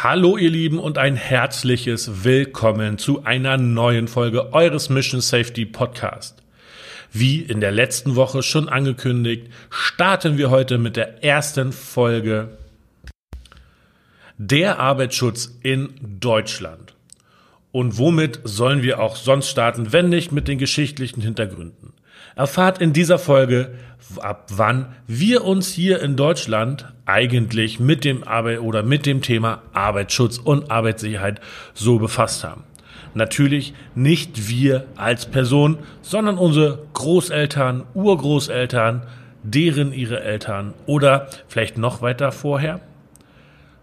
Hallo ihr Lieben und ein herzliches Willkommen zu einer neuen Folge eures Mission Safety Podcast. Wie in der letzten Woche schon angekündigt, starten wir heute mit der ersten Folge Der Arbeitsschutz in Deutschland. Und womit sollen wir auch sonst starten, wenn nicht mit den geschichtlichen Hintergründen? Erfahrt in dieser Folge, ab wann wir uns hier in Deutschland eigentlich mit dem Arbeit oder mit dem Thema Arbeitsschutz und Arbeitssicherheit so befasst haben. Natürlich nicht wir als Person, sondern unsere Großeltern, Urgroßeltern, deren ihre Eltern oder vielleicht noch weiter vorher.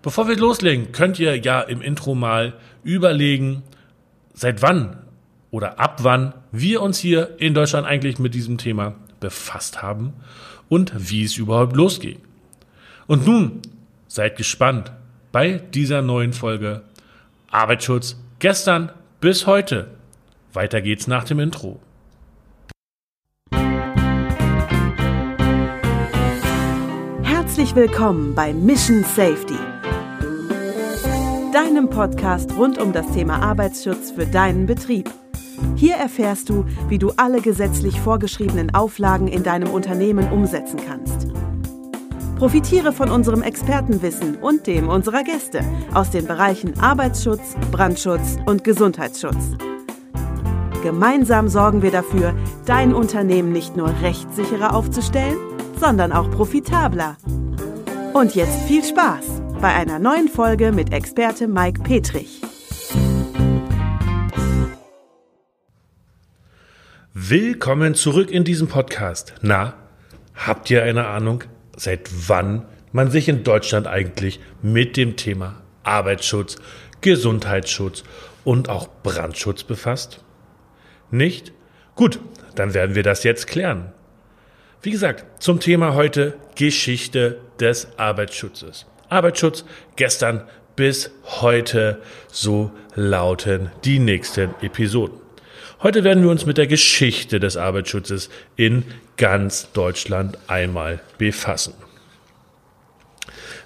Bevor wir loslegen, könnt ihr ja im Intro mal überlegen, seit wann oder ab wann wir uns hier in Deutschland eigentlich mit diesem Thema befasst haben und wie es überhaupt losgeht. Und nun seid gespannt bei dieser neuen Folge Arbeitsschutz gestern bis heute. Weiter geht's nach dem Intro. Herzlich willkommen bei Mission Safety, deinem Podcast rund um das Thema Arbeitsschutz für deinen Betrieb. Hier erfährst du, wie du alle gesetzlich vorgeschriebenen Auflagen in deinem Unternehmen umsetzen kannst. Profitiere von unserem Expertenwissen und dem unserer Gäste aus den Bereichen Arbeitsschutz, Brandschutz und Gesundheitsschutz. Gemeinsam sorgen wir dafür, dein Unternehmen nicht nur rechtssicherer aufzustellen, sondern auch profitabler. Und jetzt viel Spaß bei einer neuen Folge mit Experte Mike Petrich. Willkommen zurück in diesem Podcast. Na, habt ihr eine Ahnung, seit wann man sich in Deutschland eigentlich mit dem Thema Arbeitsschutz, Gesundheitsschutz und auch Brandschutz befasst? Nicht? Gut, dann werden wir das jetzt klären. Wie gesagt, zum Thema heute Geschichte des Arbeitsschutzes. Arbeitsschutz gestern bis heute, so lauten die nächsten Episoden. Heute werden wir uns mit der Geschichte des Arbeitsschutzes in ganz Deutschland einmal befassen.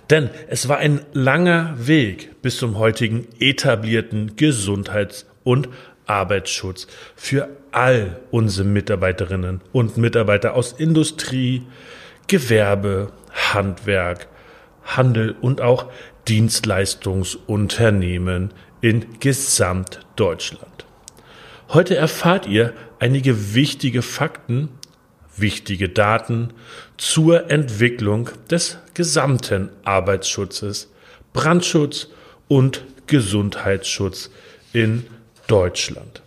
Denn es war ein langer Weg bis zum heutigen etablierten Gesundheits- und Arbeitsschutz für all unsere Mitarbeiterinnen und Mitarbeiter aus Industrie, Gewerbe, Handwerk, Handel und auch Dienstleistungsunternehmen in Gesamtdeutschland. Heute erfahrt ihr einige wichtige Fakten, wichtige Daten zur Entwicklung des gesamten Arbeitsschutzes, Brandschutz und Gesundheitsschutz in Deutschland.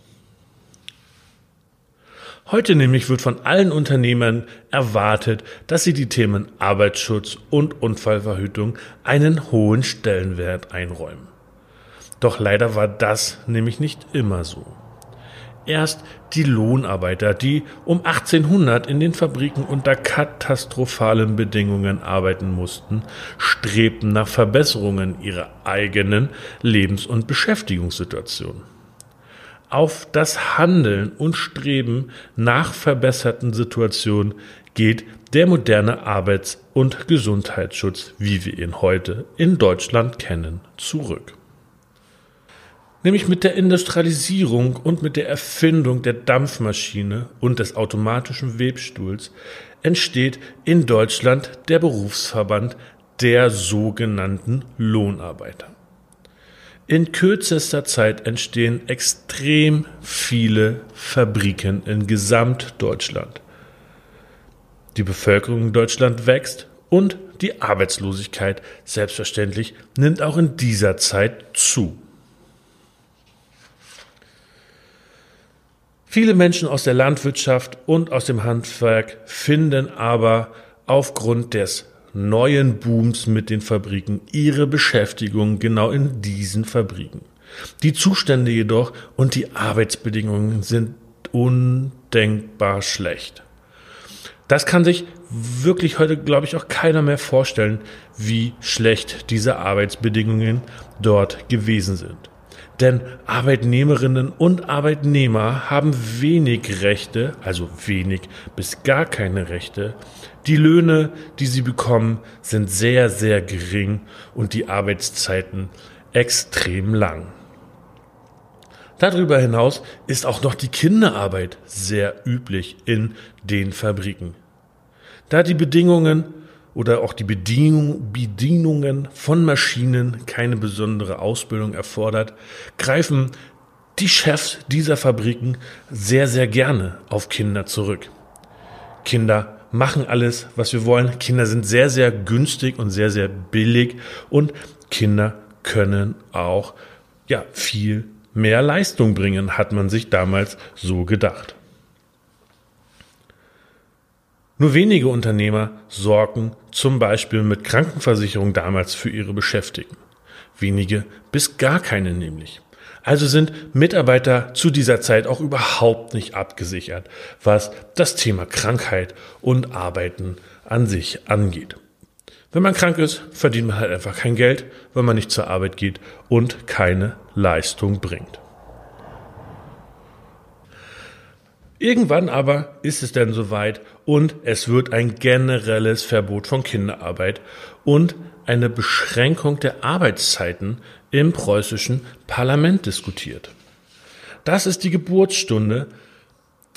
Heute nämlich wird von allen Unternehmern erwartet, dass sie die Themen Arbeitsschutz und Unfallverhütung einen hohen Stellenwert einräumen. Doch leider war das nämlich nicht immer so. Erst die Lohnarbeiter, die um 1800 in den Fabriken unter katastrophalen Bedingungen arbeiten mussten, strebten nach Verbesserungen ihrer eigenen Lebens- und Beschäftigungssituation. Auf das Handeln und Streben nach verbesserten Situationen geht der moderne Arbeits- und Gesundheitsschutz, wie wir ihn heute in Deutschland kennen, zurück nämlich mit der Industrialisierung und mit der Erfindung der Dampfmaschine und des automatischen Webstuhls entsteht in Deutschland der Berufsverband der sogenannten Lohnarbeiter. In kürzester Zeit entstehen extrem viele Fabriken in Gesamtdeutschland. Die Bevölkerung in Deutschland wächst und die Arbeitslosigkeit selbstverständlich nimmt auch in dieser Zeit zu. Viele Menschen aus der Landwirtschaft und aus dem Handwerk finden aber aufgrund des neuen Booms mit den Fabriken ihre Beschäftigung genau in diesen Fabriken. Die Zustände jedoch und die Arbeitsbedingungen sind undenkbar schlecht. Das kann sich wirklich heute, glaube ich, auch keiner mehr vorstellen, wie schlecht diese Arbeitsbedingungen dort gewesen sind. Denn Arbeitnehmerinnen und Arbeitnehmer haben wenig Rechte, also wenig bis gar keine Rechte. Die Löhne, die sie bekommen, sind sehr, sehr gering und die Arbeitszeiten extrem lang. Darüber hinaus ist auch noch die Kinderarbeit sehr üblich in den Fabriken. Da die Bedingungen oder auch die Bedienung, Bedienungen von Maschinen keine besondere Ausbildung erfordert, greifen die Chefs dieser Fabriken sehr, sehr gerne auf Kinder zurück. Kinder machen alles, was wir wollen. Kinder sind sehr, sehr günstig und sehr, sehr billig und Kinder können auch ja, viel mehr Leistung bringen, hat man sich damals so gedacht. Nur wenige Unternehmer sorgen zum Beispiel mit Krankenversicherung damals für ihre Beschäftigten. Wenige bis gar keine nämlich. Also sind Mitarbeiter zu dieser Zeit auch überhaupt nicht abgesichert, was das Thema Krankheit und Arbeiten an sich angeht. Wenn man krank ist, verdient man halt einfach kein Geld, wenn man nicht zur Arbeit geht und keine Leistung bringt. Irgendwann aber ist es dann soweit und es wird ein generelles Verbot von Kinderarbeit und eine Beschränkung der Arbeitszeiten im preußischen Parlament diskutiert. Das ist die Geburtsstunde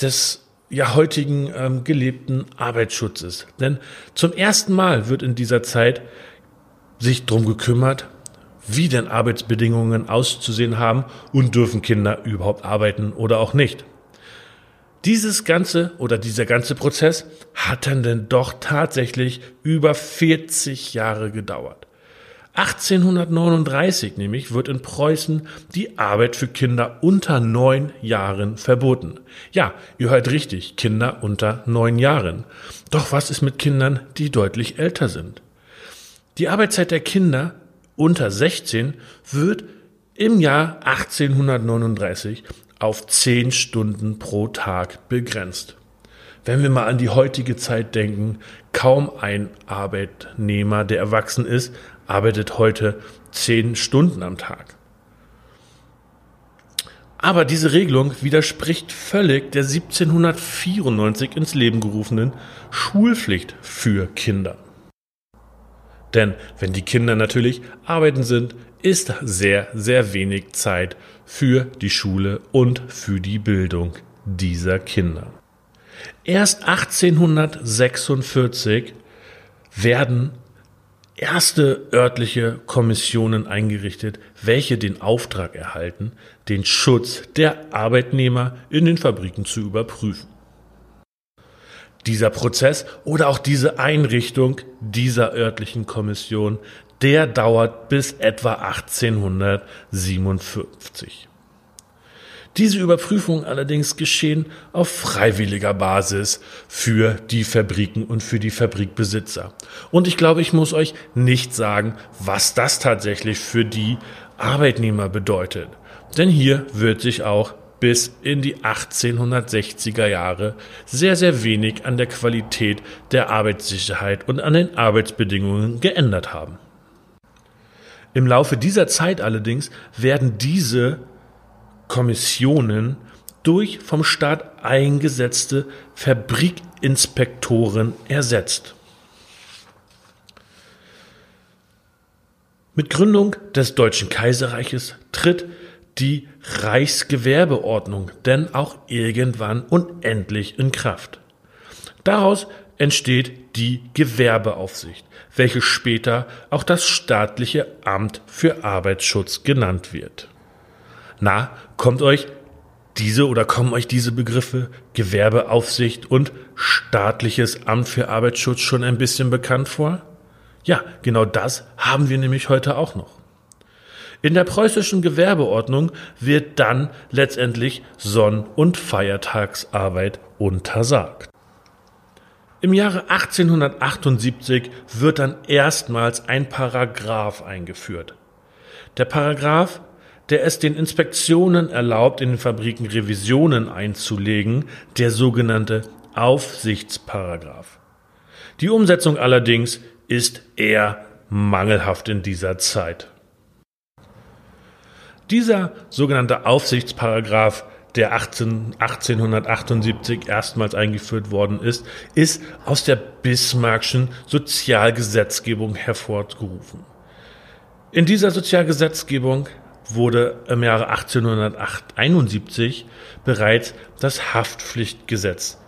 des ja heutigen ähm, gelebten Arbeitsschutzes. Denn zum ersten Mal wird in dieser Zeit sich drum gekümmert, wie denn Arbeitsbedingungen auszusehen haben und dürfen Kinder überhaupt arbeiten oder auch nicht. Dieses ganze oder dieser ganze Prozess hat dann denn doch tatsächlich über 40 Jahre gedauert. 1839 nämlich wird in Preußen die Arbeit für Kinder unter neun Jahren verboten. Ja, ihr hört richtig, Kinder unter neun Jahren. Doch was ist mit Kindern, die deutlich älter sind? Die Arbeitszeit der Kinder unter 16 wird im Jahr 1839 auf zehn Stunden pro Tag begrenzt. Wenn wir mal an die heutige Zeit denken, kaum ein Arbeitnehmer, der erwachsen ist, arbeitet heute zehn Stunden am Tag. Aber diese Regelung widerspricht völlig der 1794 ins Leben gerufenen Schulpflicht für Kinder. Denn wenn die Kinder natürlich arbeiten sind, ist sehr, sehr wenig Zeit für die Schule und für die Bildung dieser Kinder. Erst 1846 werden erste örtliche Kommissionen eingerichtet, welche den Auftrag erhalten, den Schutz der Arbeitnehmer in den Fabriken zu überprüfen. Dieser Prozess oder auch diese Einrichtung dieser örtlichen Kommission der dauert bis etwa 1857. Diese Überprüfungen allerdings geschehen auf freiwilliger Basis für die Fabriken und für die Fabrikbesitzer. Und ich glaube, ich muss euch nicht sagen, was das tatsächlich für die Arbeitnehmer bedeutet. Denn hier wird sich auch bis in die 1860er Jahre sehr, sehr wenig an der Qualität der Arbeitssicherheit und an den Arbeitsbedingungen geändert haben. Im Laufe dieser Zeit allerdings werden diese Kommissionen durch vom Staat eingesetzte Fabrikinspektoren ersetzt. Mit Gründung des Deutschen Kaiserreiches tritt die Reichsgewerbeordnung denn auch irgendwann unendlich in Kraft. Daraus entsteht die Gewerbeaufsicht, welche später auch das staatliche Amt für Arbeitsschutz genannt wird. Na, kommt euch diese oder kommen euch diese Begriffe Gewerbeaufsicht und staatliches Amt für Arbeitsschutz schon ein bisschen bekannt vor? Ja, genau das haben wir nämlich heute auch noch. In der preußischen Gewerbeordnung wird dann letztendlich Sonn- und Feiertagsarbeit untersagt. Im Jahre 1878 wird dann erstmals ein Paragraph eingeführt. Der Paragraph, der es den Inspektionen erlaubt, in den Fabriken Revisionen einzulegen, der sogenannte Aufsichtsparagraph. Die Umsetzung allerdings ist eher mangelhaft in dieser Zeit. Dieser sogenannte Aufsichtsparagraph der 18, 1878 erstmals eingeführt worden ist, ist aus der Bismarckschen Sozialgesetzgebung hervorgerufen. In dieser Sozialgesetzgebung wurde im Jahre 1871 bereits das Haftpflichtgesetz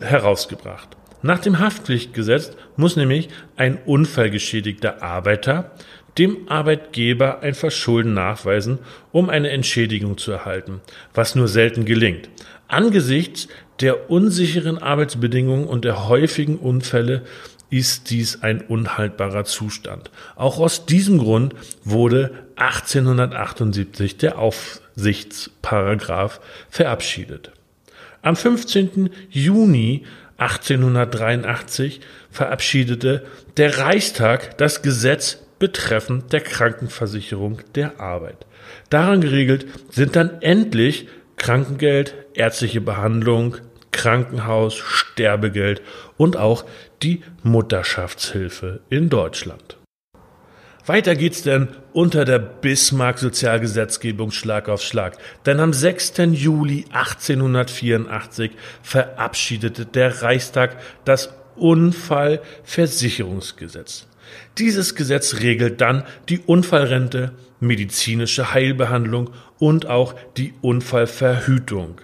herausgebracht. Nach dem Haftpflichtgesetz muss nämlich ein unfallgeschädigter Arbeiter dem Arbeitgeber ein Verschulden nachweisen, um eine Entschädigung zu erhalten, was nur selten gelingt. Angesichts der unsicheren Arbeitsbedingungen und der häufigen Unfälle ist dies ein unhaltbarer Zustand. Auch aus diesem Grund wurde 1878 der Aufsichtsparagraph verabschiedet. Am 15. Juni 1883 verabschiedete der Reichstag das Gesetz betreffend der Krankenversicherung der Arbeit. Daran geregelt sind dann endlich Krankengeld, ärztliche Behandlung, Krankenhaus, Sterbegeld und auch die Mutterschaftshilfe in Deutschland. Weiter geht's denn unter der Bismarck-Sozialgesetzgebung Schlag auf Schlag. Denn am 6. Juli 1884 verabschiedete der Reichstag das Unfallversicherungsgesetz. Dieses Gesetz regelt dann die Unfallrente, medizinische Heilbehandlung und auch die Unfallverhütung.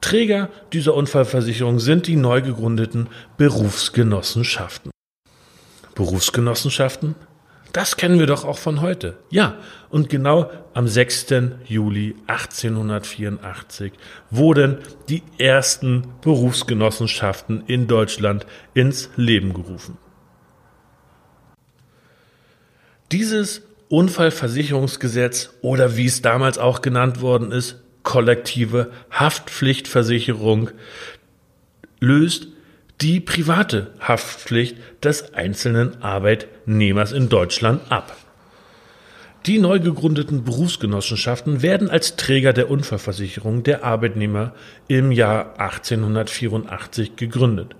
Träger dieser Unfallversicherung sind die neu gegründeten Berufsgenossenschaften. Berufsgenossenschaften? Das kennen wir doch auch von heute. Ja, und genau am 6. Juli 1884 wurden die ersten Berufsgenossenschaften in Deutschland ins Leben gerufen. Dieses Unfallversicherungsgesetz oder wie es damals auch genannt worden ist, kollektive Haftpflichtversicherung löst die private Haftpflicht des einzelnen Arbeitnehmers in Deutschland ab. Die neu gegründeten Berufsgenossenschaften werden als Träger der Unfallversicherung der Arbeitnehmer im Jahr 1884 gegründet.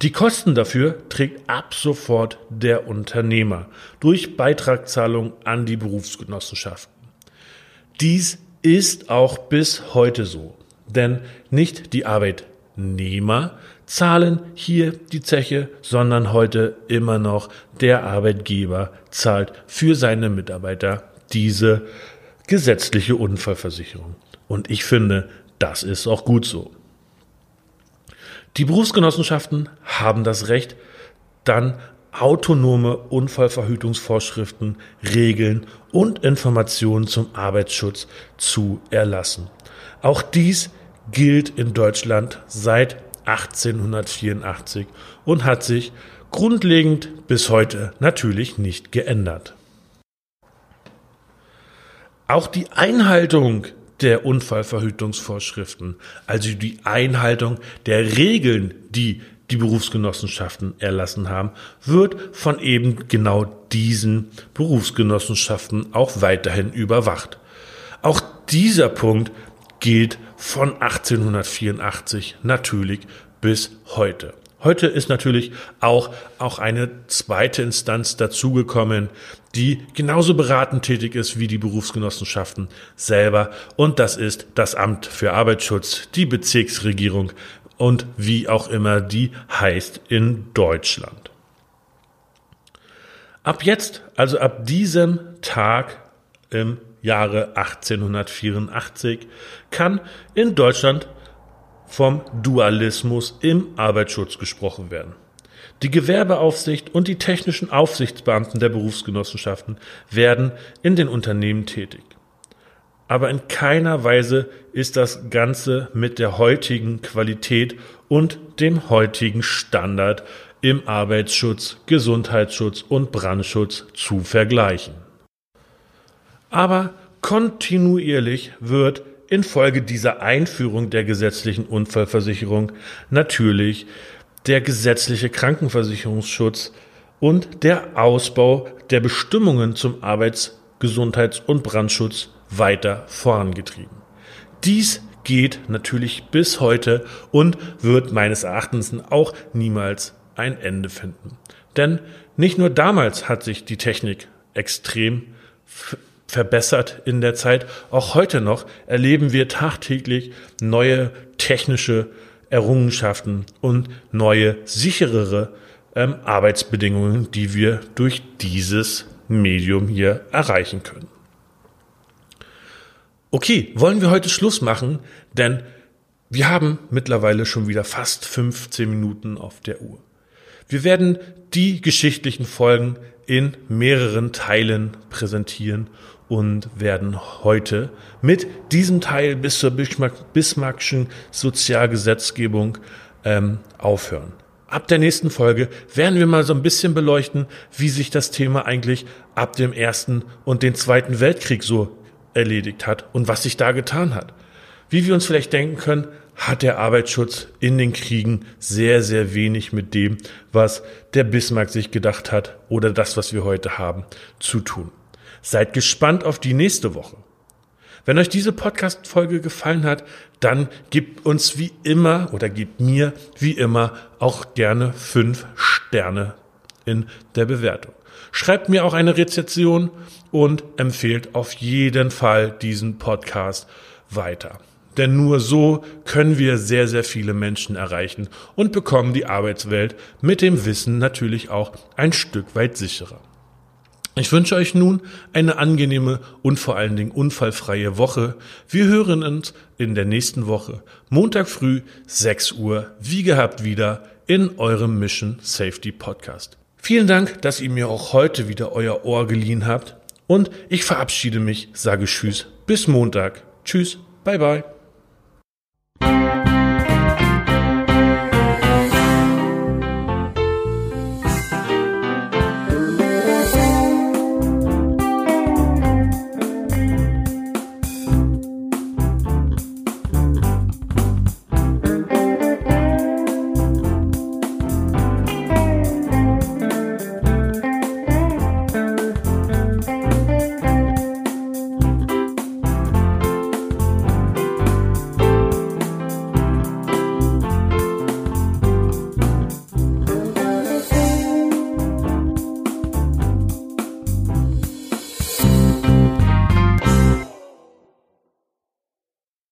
Die Kosten dafür trägt ab sofort der Unternehmer durch Beitragszahlung an die Berufsgenossenschaften. Dies ist auch bis heute so, denn nicht die Arbeitnehmer zahlen hier die Zeche, sondern heute immer noch der Arbeitgeber zahlt für seine Mitarbeiter diese gesetzliche Unfallversicherung. Und ich finde, das ist auch gut so. Die Berufsgenossenschaften haben das Recht, dann autonome Unfallverhütungsvorschriften, Regeln und Informationen zum Arbeitsschutz zu erlassen. Auch dies gilt in Deutschland seit 1884 und hat sich grundlegend bis heute natürlich nicht geändert. Auch die Einhaltung der Unfallverhütungsvorschriften, also die Einhaltung der Regeln, die die Berufsgenossenschaften erlassen haben, wird von eben genau diesen Berufsgenossenschaften auch weiterhin überwacht. Auch dieser Punkt gilt von 1884 natürlich bis heute. Heute ist natürlich auch, auch eine zweite Instanz dazugekommen, die genauso beratend tätig ist wie die Berufsgenossenschaften selber. Und das ist das Amt für Arbeitsschutz, die Bezirksregierung und wie auch immer die heißt in Deutschland. Ab jetzt, also ab diesem Tag im Jahre 1884, kann in Deutschland vom Dualismus im Arbeitsschutz gesprochen werden. Die Gewerbeaufsicht und die technischen Aufsichtsbeamten der Berufsgenossenschaften werden in den Unternehmen tätig. Aber in keiner Weise ist das Ganze mit der heutigen Qualität und dem heutigen Standard im Arbeitsschutz, Gesundheitsschutz und Brandschutz zu vergleichen. Aber kontinuierlich wird infolge dieser Einführung der gesetzlichen Unfallversicherung natürlich der gesetzliche Krankenversicherungsschutz und der Ausbau der Bestimmungen zum Arbeits-, Gesundheits- und Brandschutz weiter vorangetrieben. Dies geht natürlich bis heute und wird meines Erachtens auch niemals ein Ende finden. Denn nicht nur damals hat sich die Technik extrem verbessert in der Zeit. Auch heute noch erleben wir tagtäglich neue technische Errungenschaften und neue, sicherere ähm, Arbeitsbedingungen, die wir durch dieses Medium hier erreichen können. Okay, wollen wir heute Schluss machen, denn wir haben mittlerweile schon wieder fast 15 Minuten auf der Uhr. Wir werden die geschichtlichen Folgen in mehreren Teilen präsentieren und werden heute mit diesem Teil bis zur Bismarckschen Sozialgesetzgebung ähm, aufhören. Ab der nächsten Folge werden wir mal so ein bisschen beleuchten, wie sich das Thema eigentlich ab dem Ersten und den Zweiten Weltkrieg so erledigt hat und was sich da getan hat. Wie wir uns vielleicht denken können, hat der Arbeitsschutz in den Kriegen sehr, sehr wenig mit dem, was der Bismarck sich gedacht hat oder das, was wir heute haben, zu tun. Seid gespannt auf die nächste Woche. Wenn euch diese Podcast-Folge gefallen hat, dann gebt uns wie immer oder gebt mir wie immer auch gerne fünf Sterne in der Bewertung. Schreibt mir auch eine Rezension und empfehlt auf jeden Fall diesen Podcast weiter. Denn nur so können wir sehr, sehr viele Menschen erreichen und bekommen die Arbeitswelt mit dem Wissen natürlich auch ein Stück weit sicherer. Ich wünsche euch nun eine angenehme und vor allen Dingen unfallfreie Woche. Wir hören uns in der nächsten Woche, Montag früh, 6 Uhr, wie gehabt wieder in eurem Mission Safety Podcast. Vielen Dank, dass ihr mir auch heute wieder euer Ohr geliehen habt und ich verabschiede mich, sage Tschüss, bis Montag. Tschüss, bye bye.